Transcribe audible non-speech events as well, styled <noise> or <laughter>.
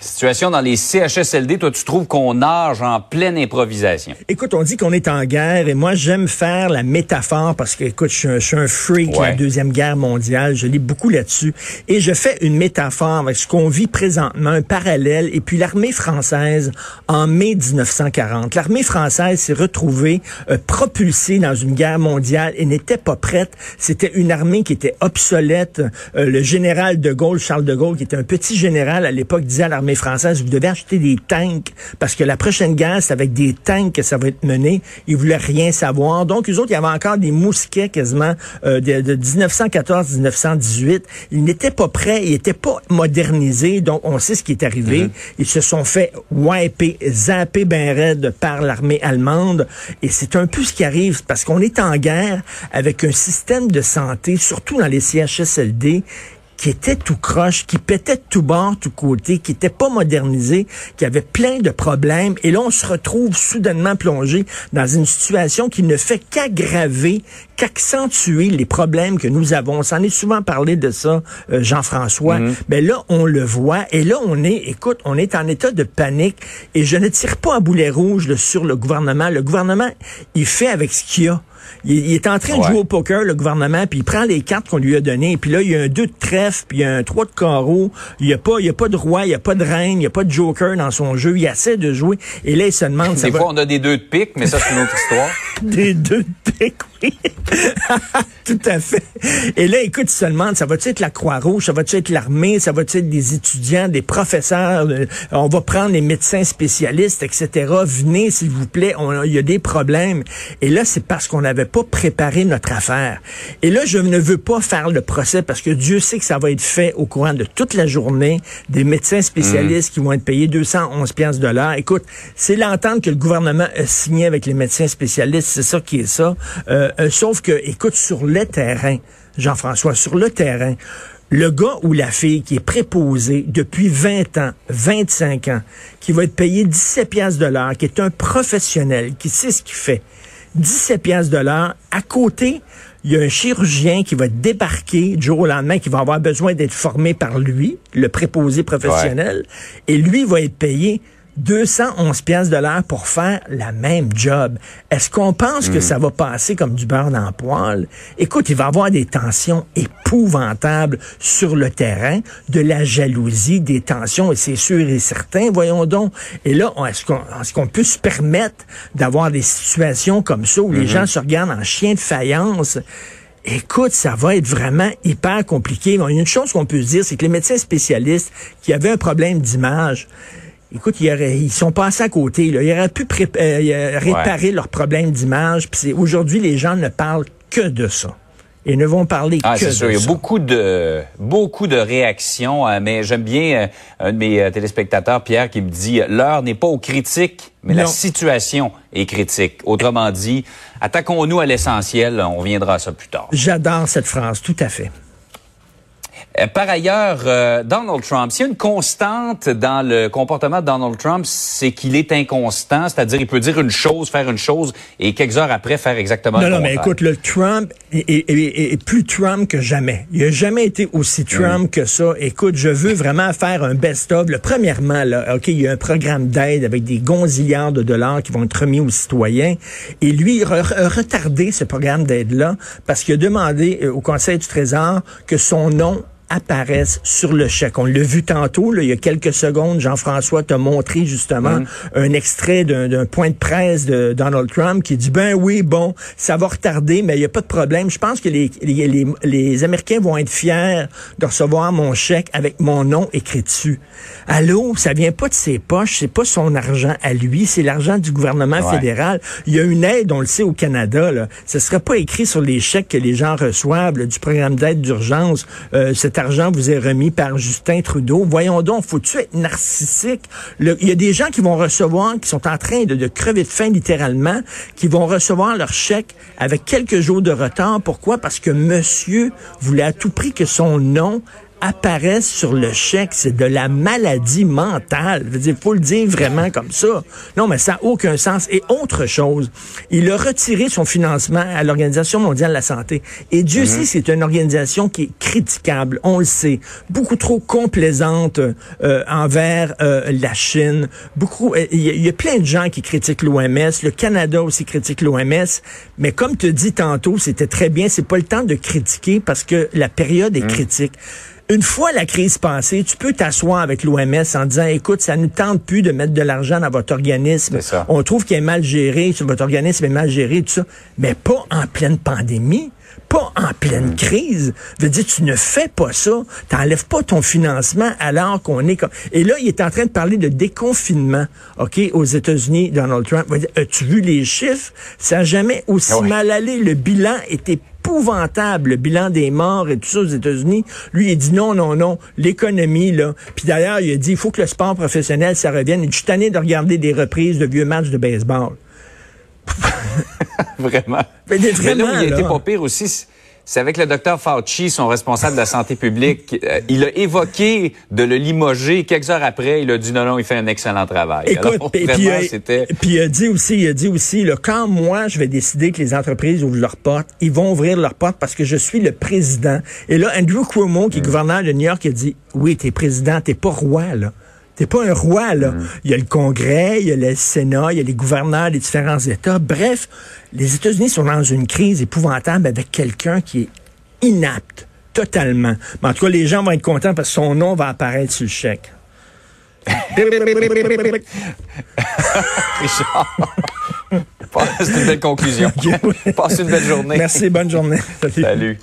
Situation dans les CHSLD, toi tu trouves qu'on nage en pleine improvisation. Écoute, on dit qu'on est en guerre et moi j'aime faire la métaphore parce que écoute, je suis un, freak de la deuxième guerre mondiale, je lis beaucoup là-dessus et je fais une métaphore avec ce qu'on vit présentement, un parallèle et puis l'armée française en mai 1940. L'armée française s'est retrouvée euh, propulsée dans une guerre mondiale et n'était pas prête. C'était une armée qui était obsolète. Euh, le général de Gaulle, Charles de Gaulle, qui était un petit général à l'époque, disait à l'armée française, vous devez acheter des tanks parce que la prochaine guerre, c'est avec des tanks que ça va être mené. Ils voulaient rien savoir. Donc, eux autres, il y avait encore des mousquets quasiment euh, de, 1914-1918. Ils n'étaient pas prêts, ils n'étaient pas modernisés. Donc, on sait ce qui est arrivé. Mm-hmm. Ils se sont fait wiper, zapper ben raide par l'armée allemande. Et c'est un peu ce qui arrive parce qu'on est en guerre avec un système de santé, surtout dans les CHSLD, qui était tout croche, qui pétait de tout bord, tout côté, qui était pas modernisé, qui avait plein de problèmes. Et là, on se retrouve soudainement plongé dans une situation qui ne fait qu'aggraver, qu'accentuer les problèmes que nous avons. On s'en est souvent parlé de ça, euh, Jean-François. Mais mhm. ben là, on le voit. Et là, on est, écoute, on est en état de panique. Et je ne tire pas un boulet rouge sur le gouvernement. Le gouvernement, il fait avec ce qu'il a. Il, est en train de jouer au poker, le gouvernement, puis il prend les cartes qu'on lui a données, puis là, il y a un 2 de trèfle, puis il y a un 3 de carreau, il n'y a, pas, il a pas de roi, il n'y a pas de reine, il n'y a pas de joker dans son jeu, il essaie de jouer, et là, il se demande... Des fois, on a des deux de pique, mais ça, c'est une autre histoire. <laughs> des deux de pique, oui. <laughs> Tout à fait. Et là, écoute, il se demande, ça va-tu être la Croix-Rouge, ça va-tu être l'armée, ça va-tu être des étudiants, des professeurs, euh, on va prendre les médecins spécialistes, etc. Venez, s'il vous plaît, il y a des problèmes. Et là, c'est parce qu'on n'avait pas préparé notre affaire. Et là, je ne veux pas faire le procès parce que Dieu sait que ça va être fait au courant de toute la journée, des médecins spécialistes qui vont être payés 211 pièces de l'heure. Écoute, c'est l'entente que le gouvernement a signée avec les médecins spécialistes, c'est ça qui est ça. Euh, euh, sauf que, écoute, sur le terrain, Jean-François, sur le terrain, le gars ou la fille qui est préposé depuis 20 ans, 25 ans, qui va être payé 17 pièces de l'heure, qui est un professionnel, qui sait ce qu'il fait, 17 pièces de l'heure. À côté, il y a un chirurgien qui va débarquer du jour au lendemain, qui va avoir besoin d'être formé par lui, le préposé professionnel, et lui va être payé 211 pièces de l'heure pour faire la même job. Est-ce qu'on pense que hmm. ça va passer comme du beurre dans le poêle? Écoute, il va y avoir des tensions épouvantables sur le terrain, de la jalousie, des tensions, et c'est sûr et certain, voyons donc. Et là, est-ce qu'on peut se permettre d'avoir des situations comme ça où les hmm. gens se regardent en chien de faïence? Écoute, ça va être vraiment hyper compliqué. Il y a une chose qu'on peut se dire, c'est que les médecins spécialistes qui avaient un problème d'image, Écoute, ils, sont passés à côté. Là. Ils auraient pu euh, réparer leurs problèmes d'image. Aujourd'hui, les gens ne parlent que de ça. Ils ne vont parler ah, que de sûr. Il y a beaucoup de beaucoup de réactions, euh, mais j'aime bien euh, un de mes téléspectateurs, Pierre, qui me dit l'heure n'est pas aux critiques, mais la situation est critique. Autrement dit, attaquons-nous à l'essentiel. On reviendra à ça plus tard. J'adore cette phrase, tout à fait. Euh, par ailleurs, euh, Donald Trump, s'il y a une constante dans le comportement de Donald Trump, c'est qu'il est inconstant, c'est-à-dire il peut dire une chose, faire une chose, et quelques heures après faire exactement non, le non, mais écoute, le Trump est, plus Trump que jamais. Il a jamais été aussi Trump que ça. Écoute, je veux vraiment faire un best-of. Premièrement, là, OK, il y a un programme d'aide avec des gonzillards de dollars qui vont être remis aux citoyens. Et lui, il a retardé ce programme d'aide-là parce qu'il a demandé euh, au Conseil du Trésor que son nom apparaissent sur le chèque. On l'a vu tantôt, là, il y a quelques secondes, Jean-François t'a montré justement mm. un extrait d'un point de presse de Donald Trump qui dit, ben oui, bon, ça va retarder, mais il n'y a pas de problème. Je pense que les, les, les, Américains vont être fiers de recevoir mon chèque avec mon nom écrit dessus. Allô, ça vient pas de ses poches, c'est pas son argent à lui, c'est l'argent du gouvernement fédéral. Il y a une aide, on le sait, au Canada. Là. Ce serait pas écrit sur les chèques que les gens reçoivent du programme d'aide d'urgence. Euh, argent vous est remis par Justin Trudeau. Voyons donc, faut-tu être narcissique? il y a des gens qui vont recevoir, qui sont en train de, de crever de faim littéralement, qui vont recevoir leur chèque avec quelques jours de retard. Pourquoi? Parce que monsieur voulait à tout prix que son nom apparaissent sur le chèque, c'est de la maladie mentale. Il faut le dire vraiment comme ça. Non, mais ça n'a aucun sens. Et autre chose, il a retiré son financement à l'Organisation mondiale de la santé. Et Dieu mhm. sait, c'est une organisation qui est critiquable, on le sait, beaucoup trop complaisante euh, envers euh, la Chine. Beaucoup, euh, il y, a plein de gens qui critiquent l'OMS. Le Canada aussi critique l'OMS. Mais comme tu dis tantôt, c'était très bien. C'est pas le temps de critiquer parce que la période est mhm. critique une fois la crise passée, tu peux t'asseoir avec l'OMS en disant, écoute, ça ne tente plus de mettre de l'argent dans votre organisme. On trouve qu'il est mal géré, votre organisme est mal géré, tout ça. Mais pas en pleine pandémie pas en pleine mm. crise. Veut dire, tu ne fais pas ça. T'enlèves pas ton financement alors qu'on est comme... Et là, il est en train de parler de déconfinement, OK, aux États-Unis, Donald Trump. As-tu vu les chiffres? Ça n'a jamais aussi ah mal allé. Le bilan était épouvantable, le bilan des morts et tout ça aux États-Unis. Lui, il dit non, non, non, l'économie, là. Puis d'ailleurs, il a dit, il faut que le sport professionnel, ça revienne. Dit, je suis tanné de regarder des reprises de vieux matchs de baseball. <laughs> vraiment. Mais, vraiment, là il a été pas pire aussi, c'est avec le docteur Fauci, son responsable de la santé publique. Euh, il a évoqué de le limoger. Quelques heures après, il a dit non, non, il fait un excellent travail. Écoute, puis, il a dit aussi, il a dit aussi, là, quand moi, je vais décider que les entreprises ouvrent leurs portes, ils vont ouvrir leurs portes parce que je suis le président. Et là, Andrew Cuomo, qui est mm. gouverneur de New York, a dit, oui, t'es président, t'es pas roi, là. T'es pas un roi, là. Mm. Il y a le Congrès, il y a le Sénat, il y a les gouverneurs des différents États. Bref, les États-Unis sont dans une crise épouvantable avec quelqu'un qui est inapte, totalement. Mais en tout cas, les gens vont être contents parce que son nom va apparaître sur le chèque. C'est <laughs> une belle conclusion. Passe une belle journée. Merci, bonne journée. Salut.